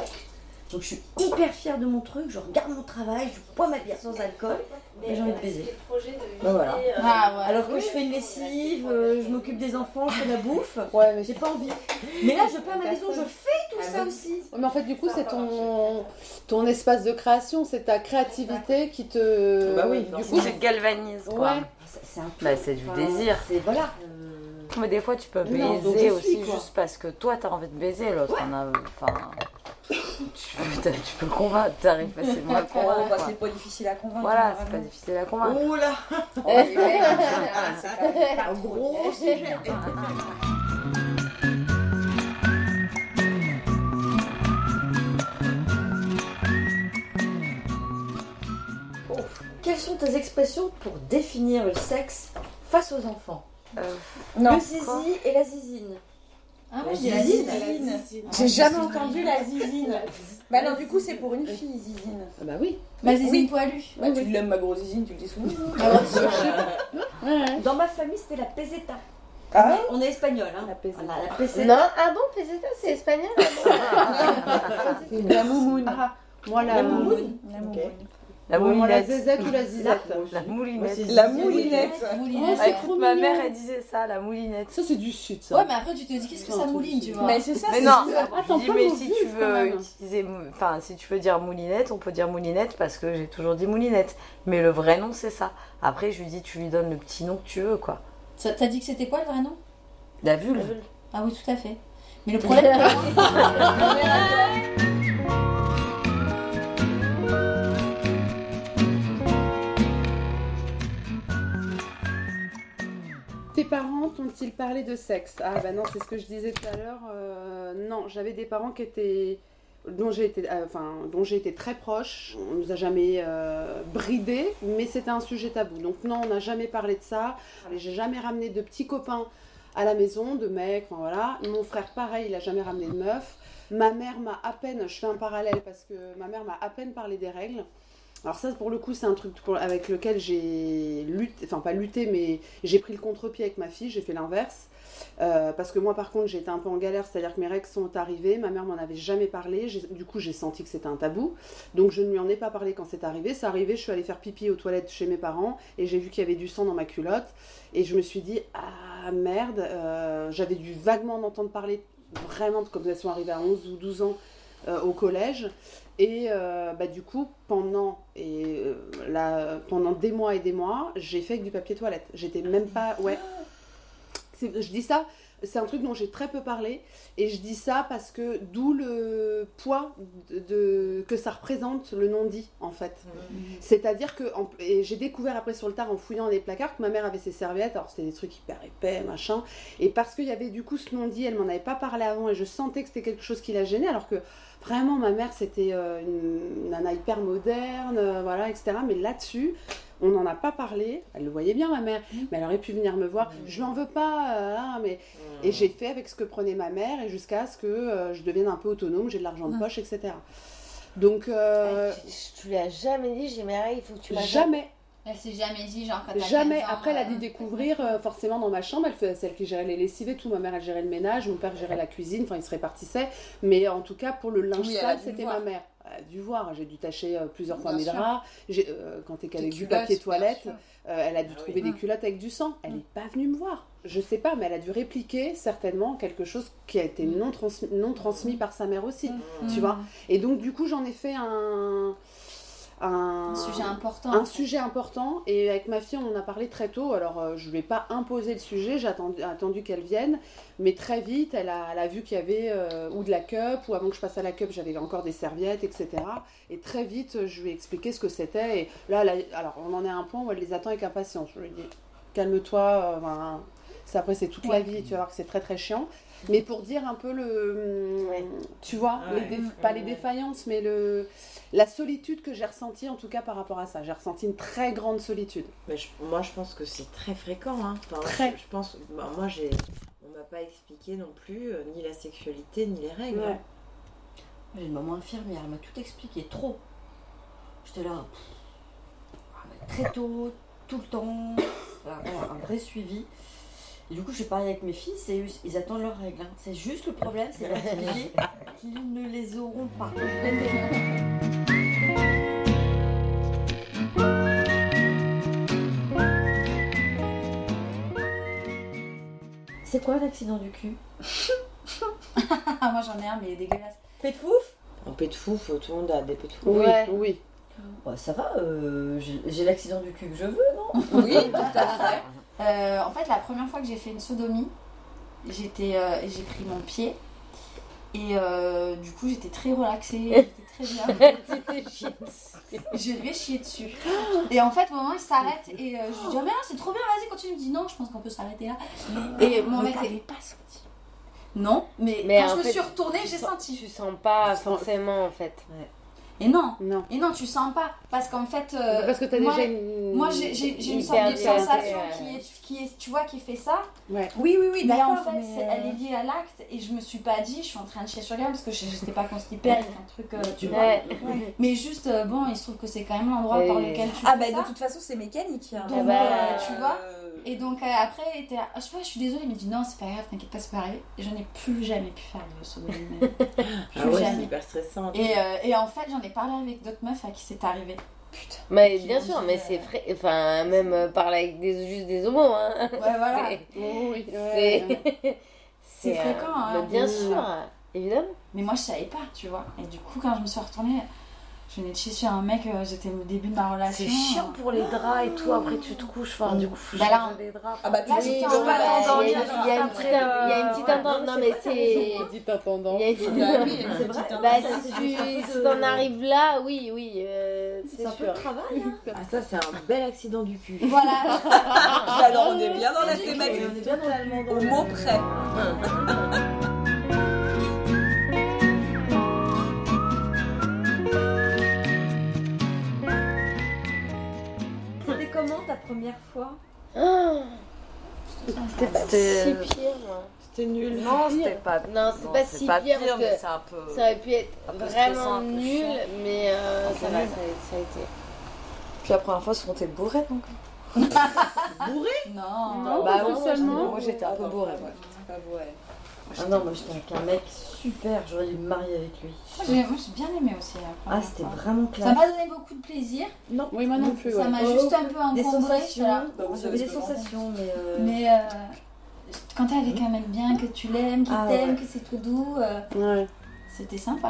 Donc je suis hyper fière de mon truc, je regarde mon travail, je bois ma bière sans alcool et j'ai envie de baiser. Ben voilà. Ah ouais. Alors que je fais une lessive, euh, je m'occupe des enfants, je fais la bouffe. Ouais, mais J'ai pas envie. Mais là, je peins ma maison, je fais tout ça aussi. Mais en fait, du coup, c'est ton, ton espace de création, c'est ta créativité qui te. Bah oui, du coup, te galvanises, quoi. Ouais. C'est un Bah, c'est du désir. C'est voilà. Mais des fois, tu peux baiser aussi quoi. juste parce que toi, t'as envie de baiser, l'autre en a. Enfin. Tu peux, t'as- tu peux le convaincre, t'arrives facilement à le Oh, convaincre. bah, quoi. c'est pas difficile à convaincre. Voilà, c'est pas difficile à convaincre. Là en gros sujet. Quelles sont tes expressions pour définir le sexe face aux enfants? Euh, Non. Le zizi et la zizine. Ah, La moi, je dis la zizine. J'ai jamais entendu la zizine. Bah non, du coup, c'est pour une fille, zizine. Ah bah oui. Ma zizine Oui. poilue. Bah, tu l'aimes, ma grosse zizine, tu le dis souvent. Dans ma famille, c'était la peseta. Ah On est espagnol, hein. La peseta. Voilà, la peseta. Non, ah bon, peseta, c'est espagnol ah La moumoune. Ah, moi, la, La moumoune. La moi, la moulinette. zézette ou la zizette La moulinette. La moulinette. Ma mère, elle disait ça, la moulinette. Ça, c'est du sud, ça. Ouais, mais après, tu te dis qu'est-ce que ça mouline, tu vois. Mais c'est ça, Mais c'est non. Attends, je dis, mais si tu veux utiliser, enfin, si tu veux dire moulinette, on peut dire moulinette parce que j'ai toujours dit moulinette. Mais le vrai nom, c'est ça. Après, je lui dis, tu lui donnes le petit nom que tu veux, quoi. T'as dit que c'était quoi le vrai nom? La vulve. Ah oui, tout à fait. Mais le problème. parents t'ont-ils parlé de sexe? Ah bah non, c'est ce que je disais tout à l'heure. euh, non, j'avais des parents qui étaient dont j'ai été, euh, enfin, dont j'ai été très proche. On nous a jamais euh, bridés, mais c'était un sujet tabou. Donc non, on n'a jamais parlé de ça. J'ai jamais ramené de petits copains à la maison, de mecs, enfin voilà. Mon frère, pareil, il a jamais ramené de meufs. Ma mère m'a à peine, je fais un parallèle parce que ma mère m'a à peine parlé des règles. Alors ça, pour le coup, c'est un truc avec lequel j'ai lutté, enfin pas lutté, mais j'ai pris le contre-pied avec ma fille, j'ai fait l'inverse. Euh, parce que moi, par contre, j'ai été un peu en galère, c'est-à-dire que mes règles sont arrivées, ma mère m'en avait jamais parlé, du coup, j'ai senti que c'était un tabou, donc je ne lui en ai pas parlé quand c'est arrivé. C'est arrivé, je suis allée faire pipi aux toilettes chez mes parents, et j'ai vu qu'il y avait du sang dans ma culotte, et je me suis dit, ah merde, euh, j'avais dû vaguement en entendre parler, vraiment, comme elles sont arrivées à 11 ou 12 ans, au collège. Et euh, bah, du coup, pendant, et, euh, pendant des mois et des mois, j'ai fait avec du papier toilette. J'étais même pas. Ouais. Je dis ça c'est un truc dont j'ai très peu parlé et je dis ça parce que d'où le poids de, que ça représente le non-dit en fait. Mmh. C'est-à-dire que j'ai découvert après sur le tard en fouillant les placards que ma mère avait ses serviettes, alors c'était des trucs hyper épais, machin, et parce qu'il y avait du coup ce non-dit, elle m'en avait pas parlé avant et je sentais que c'était quelque chose qui la gênait alors que vraiment ma mère c'était euh, une, nana hyper moderne, euh, voilà, etc. Mais là-dessus, on n'en a pas parlé. Elle le voyait bien, ma mère, mais elle aurait pu venir me voir. Je n'en veux pas, euh, mais et j'ai fait avec ce que prenait ma mère et jusqu'à ce que euh, je devienne un peu autonome, j'ai de l'argent de poche, etc. Donc, euh, tu, lui as jamais dit j'ai mes règles, il faut que tu l'as jamais. Elle s'est jamais dit, genre, quand Jamais. Après, elle a dit découvrir, forcément, dans ma chambre. Elle faisait celle qui gérait les lessives et tout. Ma mère, elle gérait le ménage. Mon père gérait la cuisine. Enfin, ils se répartissaient. Mais en tout cas, pour le linge sale, c'était ma mère a dû voir. J'ai dû tâcher euh, plusieurs fois mes draps. Euh, quand t'es avec du papier toilette, euh, elle a dû ah trouver des culottes avec du sang. Elle n'est mm. pas venue me voir. Je sais pas, mais elle a dû répliquer certainement quelque chose qui a été mm. non, transmis, non transmis par sa mère aussi. Mm. Tu vois Et donc, du coup, j'en ai fait un un, sujet important. Un sujet important. Et avec ma fille, on en a parlé très tôt. Alors, euh, je ne lui ai pas imposé le sujet, j'ai attendu, qu'elle vienne. Mais très vite, elle a, vu qu'il y avait euh, ou de la cup, ou avant que je passe à la cup, j'avais encore des serviettes, etc. Et très vite, je lui ai expliqué ce que c'était. Et là, alors, on en est à un point où elle les attend avec impatience. Je lui ai dit, calme-toi. Euh, après, c'est toute la vie, tu vas voir que c'est très très chiant. Mais pour dire un peu le. Tu vois, pas les défaillances, mais le, la solitude que j'ai ressentie, en tout cas par rapport à ça. J'ai ressenti une très grande solitude. Mais moi, je pense que c'est très fréquent. Hein. très. Je, pense. Bah, moi, j'ai. On m'a pas expliqué non plus euh, ni la sexualité ni les règles. Hein. J'ai une maman infirmière, elle m'a tout expliqué, trop. J'étais là. Ah, très tôt, tout le temps, un vrai suivi. Et du coup, je parle avec mes filles, c'est ils attendent leurs règles. Hein. C'est juste le problème, c'est qu'ils ne les auront pas. C'est quoi l'accident du cul? Moi j'en ai un, mais il est dégueulasse. Pet de fouf? Un pet de fouf, tout le monde a des pets de fouf. Oui, oui. ça va, euh, j'ai l'accident du cul que je veux, non? Oui, tout à fait. Euh, en fait, la première fois que j'ai fait une sodomie, j'étais, euh, j'ai pris mon pied. Et euh, du coup, j'étais très relaxée, j'étais très bien. je lui ai chié dessus. Et en fait, au moment, il s'arrête et je lui dis Oh, mais non, c'est trop bien, vas-y, continue. Il me dit Non, je pense qu'on peut s'arrêter là. Et mon mec n'avait pas senti. Non, mais, quand je me suis retournée, j'ai senti. Tu sens pas forcément en fait. Et non, non. Et non, tu sens pas. Parce qu'en fait. Euh, parce que t'as déjà une. Moi, j'ai une sorte de sensation qui, est, qui est, tu vois, qui fait ça. Ouais. Oui, oui, oui. Mais en fait, elle est liée à l'acte. Et je me suis pas dit, je suis en train de chier sur elle parce que je n'étais pas constipée avec un truc, euh, tu vois. Mais juste, euh, bon, il se trouve que c'est quand même l'endroit par lequel tu. Ah, bah, de toute façon, c'est mécanique. Hein. Donc, bah, tu vois. Et donc après, était je, vois, je suis désolée, mais dit non, c'est pas grave, t'inquiète pas, c'est pas arrivé. Et je n'ai plus jamais pu faire de sodomie. ah ouais, c'est hyper stressant. Et, euh, et, en fait, j'en ai parlé avec d'autres meufs à qui c'est arrivé. Putain. Mais bien sûr, mais c'est frais. Enfin, même euh, parler avec des, juste des homos. Hein. Ouais, voilà. c'est c'est fréquent. Hein, bien sûr, évidemment. Mais moi, je savais pas, tu vois. Et du coup, quand je me suis retournée je venais de chier sur un mec, euh, j'étais au début de ma relation. C'est chiant pour les draps et tout, après tu te couches, enfin du coup, bah là, les draps. Ah bah tu pas Il y a une petite intendance, non mais c'est. Une petite intendance. C'est vrai. Bah si t'en arrives là, oui, oui, euh, c'est sûr. C'est travail. Ah ça c'est un bel accident du cul. Voilà. Alors on est bien dans la thématique, on est bien dans le mot près. ta première fois C'était pas si pire. C'était nul. Non, c'était pas. Non, c'est pas si pire, parce que ça aurait pu être vraiment nul, mais euh, ça, va, ça, a été. Puis la première fois, souvent t'es bourré donc. bourré? Non. non. Bah non, seulement. Moi j'étais un peu bourré. Pas bourré. Ah non, moi j'étais avec un mec super, j'aurais dû me marier avec lui. Moi j'ai bien aimé aussi. ah, c'était vraiment clair. Ça m'a donné beaucoup de plaisir. Non, oui, moi non plus. Ça m'a juste un peu encombré. Des sensations, bah, vous avez des sensations, mais. Euh... Mais euh, quand t'es avec un mec bien, que tu l'aimes, qu'il ah, t'aime, que c'est tout doux, euh, ouais. c'était sympa.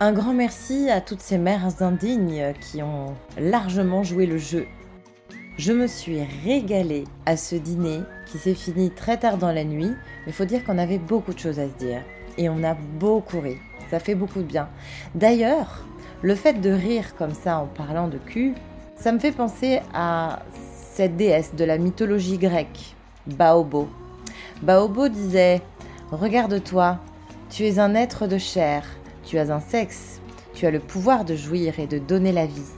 Un grand merci à toutes ces mères indignes qui ont largement joué le jeu. Je me suis régalée à ce dîner qui s'est fini très tard dans la nuit, mais il faut dire qu'on avait beaucoup de choses à se dire. Et on a beaucoup ri. Ça fait beaucoup de bien. D'ailleurs, le fait de rire comme ça en parlant de cul, ça me fait penser à cette déesse de la mythologie grecque, Baobo. Baobo disait Regarde-toi, tu es un être de chair, tu as un sexe, tu as le pouvoir de jouir et de donner la vie.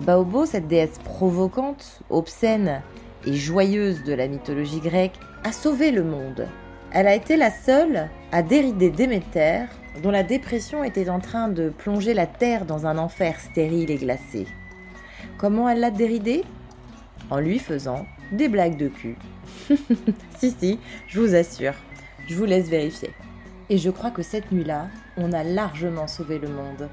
Baobo, cette déesse provocante, obscène et joyeuse de la mythologie grecque, a sauvé le monde. Elle a été la seule à dérider Déméter, dont la dépression était en train de plonger la terre dans un enfer stérile et glacé. Comment elle l'a déridé? En lui faisant des blagues de cul. si, si, je vous assure. Je vous laisse vérifier. Et je crois que cette nuit-là, on a largement sauvé le monde.